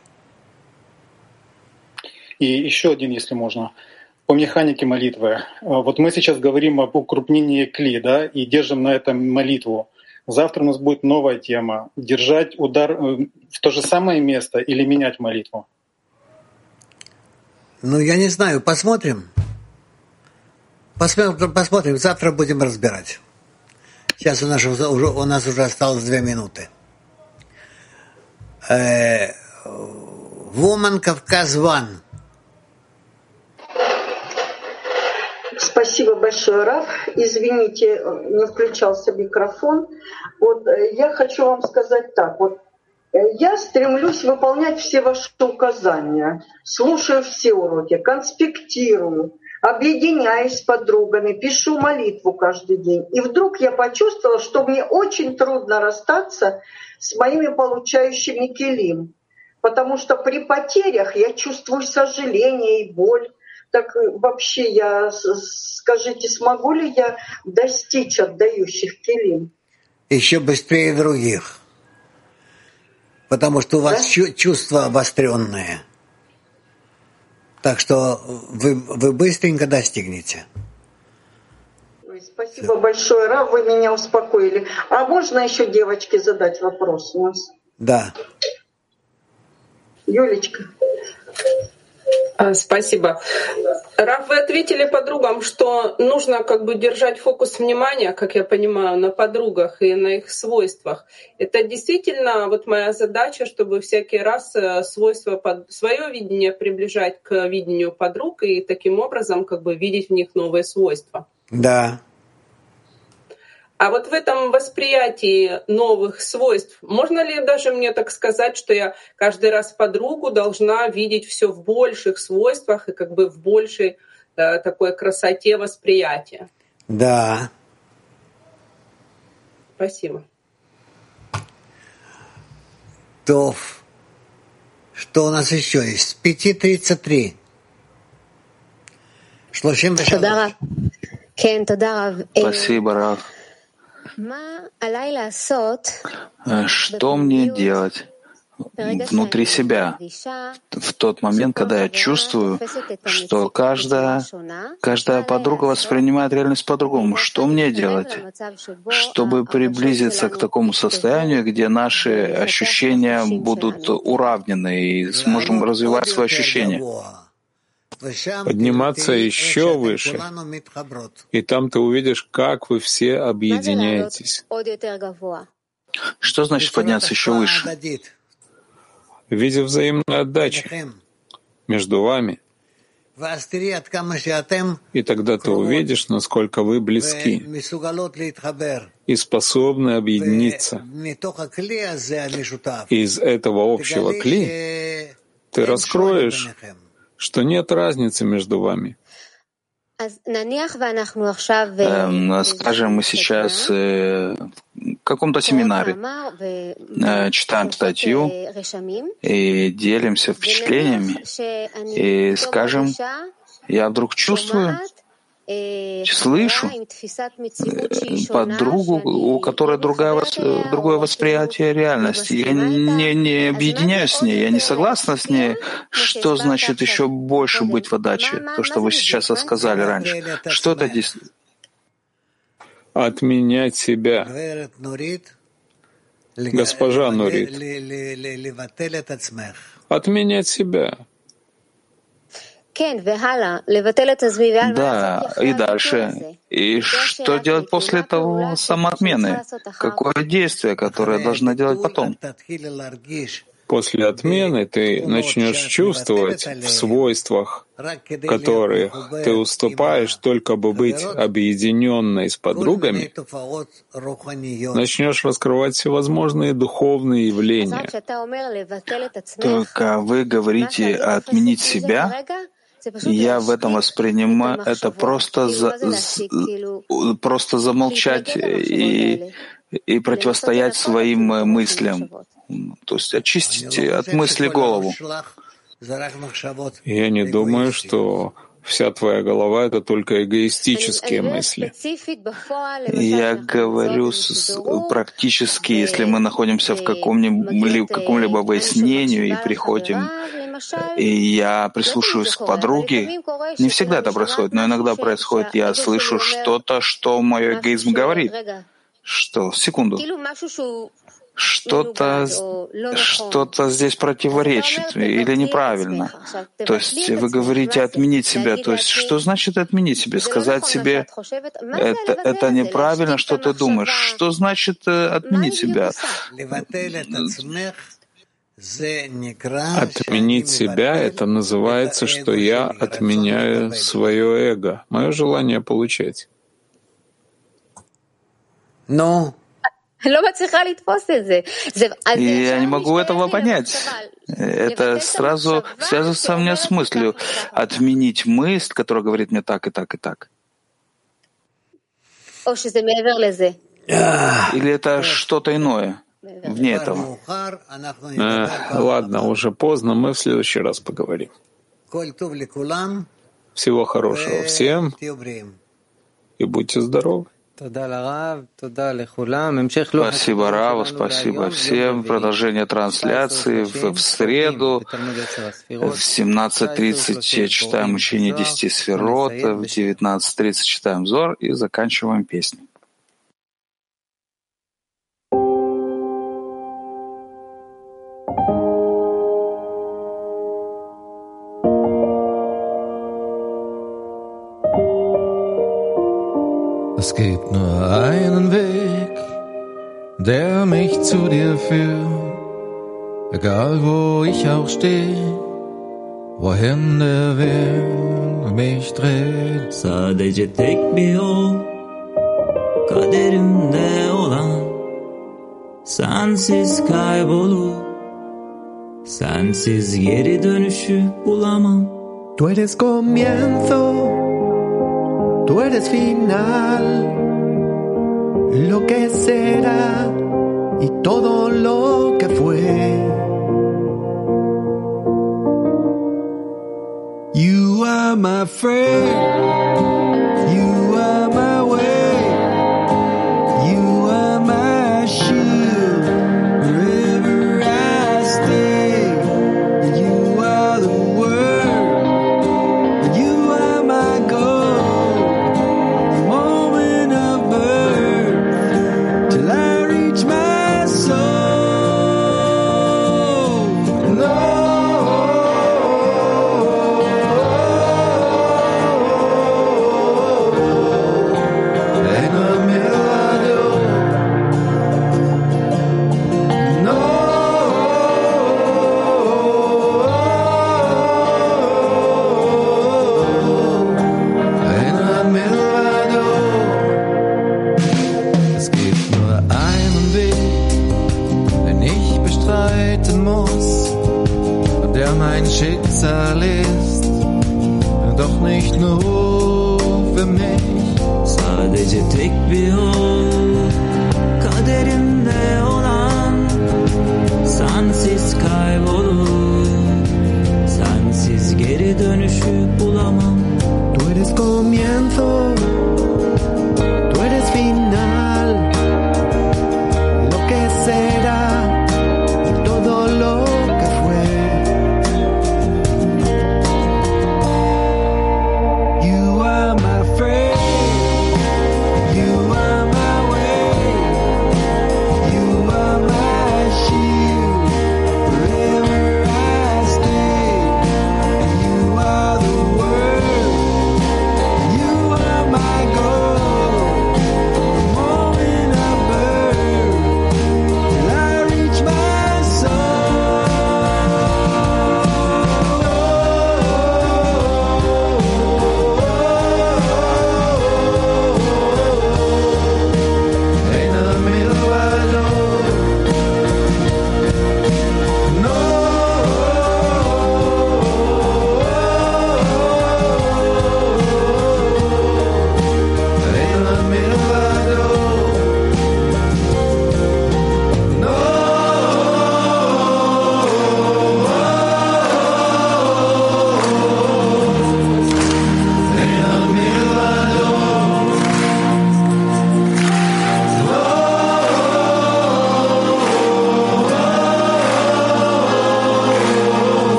И еще один, если можно, по механике молитвы. Вот мы сейчас говорим об укрупнении кли, да, и держим на этом молитву. Завтра у нас будет новая тема. Держать удар в то же самое место или менять молитву? Ну, я не знаю, посмотрим. Посмотрим, посмотрим, завтра будем разбирать. Сейчас у нас уже, у нас уже осталось две минуты. Э, Woman Кавказ Ван. Спасибо большое, Раф. Извините, не включался микрофон. Вот я хочу вам сказать так. Вот я стремлюсь выполнять все ваши указания, слушаю все уроки, конспектирую, объединяюсь с подругами, пишу молитву каждый день. И вдруг я почувствовала, что мне очень трудно расстаться с моими получающими келим, потому что при потерях я чувствую сожаление и боль. Так вообще я, скажите, смогу ли я достичь отдающих келим? Еще быстрее других. Потому что у вас да? чувства обостренные. Так что вы, вы быстренько достигнете. Спасибо большое, Рав, вы меня успокоили. А можно еще девочке задать вопрос у нас? Да. Юлечка. А, спасибо. Раф, вы ответили подругам, что нужно как бы держать фокус внимания, как я понимаю, на подругах и на их свойствах. Это действительно вот моя задача, чтобы всякий раз э, свойства, под... свое видение приближать к видению подруг и таким образом как бы видеть в них новые свойства. Да. А вот в этом восприятии новых свойств, можно ли даже мне так сказать, что я каждый раз подругу должна видеть все в больших свойствах и как бы в большей э, такой красоте восприятия? Да. Спасибо. То, что у нас еще есть? 5.33. Спасибо, Рав. Э, что мне делать внутри себя в тот момент, когда я чувствую, что каждая, каждая подруга воспринимает реальность по-другому? Что мне делать, чтобы приблизиться к такому состоянию, где наши ощущения будут уравнены и сможем развивать свои ощущения? Подниматься еще выше, и там ты увидишь, как вы все объединяетесь. Что значит подняться еще выше? Видя взаимную отдачу между вами, и тогда ты увидишь, насколько вы близки и способны объединиться. Из этого общего кли ты раскроешь что нет разницы между вами. Эм, скажем, мы сейчас э, в каком-то семинаре э, читаем статью и делимся впечатлениями, и, скажем, я вдруг чувствую, слышу подругу, у которой другая, другое восприятие реальности. Я не, не объединяюсь с ней, я не согласна с ней, что значит еще больше быть в отдаче, то, что вы сейчас сказали раньше. Что это действительно? Отменять себя. Госпожа Нурит. Отменять себя. Да, и дальше. И что делать после того самоотмены? Какое действие, которое должна делать потом? После отмены ты начнешь чувствовать в свойствах, которые ты уступаешь только бы быть объединенной с подругами, начнешь раскрывать всевозможные духовные явления. Только вы говорите отменить себя, я в этом воспринимаю. Это просто, за, просто замолчать и, и противостоять своим мыслям. То есть очистить от мысли голову. Я не думаю, что вся твоя голова — это только эгоистические мысли. Я говорю с, практически, если мы находимся в каком-либо каком выяснении и приходим и я прислушиваюсь к подруге. Не всегда это происходит, но иногда происходит. Я слышу что-то, что мой эгоизм говорит. Что? Секунду. Что-то что здесь противоречит или неправильно. То есть вы говорите отменить себя. То есть что значит отменить себя? Сказать себе, это, это неправильно, что ты думаешь. Что значит э, отменить себя? Отменить себя — это называется, что я отменяю свое эго, мое желание получать. Но я не могу этого понять. Это сразу связывается у меня с мыслью отменить мысль, которая говорит мне так и так и так. Или это что-то иное? вне этого. Э, ладно, уже поздно, мы в следующий раз поговорим. Всего хорошего всем и будьте здоровы. Спасибо Раву, спасибо всем. Продолжение трансляции в, в среду в 17.30 читаем учение 10 сферот, в 19.30 читаем Зор и заканчиваем песню. Dir führt, egal wo ich auch stehe, wohin der Wind mich dreht. Sadece tek bir yol, kaderimde olan sensiz kaybolup sensiz geri dönüşü bulamam. Tu eres comienzo, tu eres final, lo que será y todo lo que fue. You are my friend.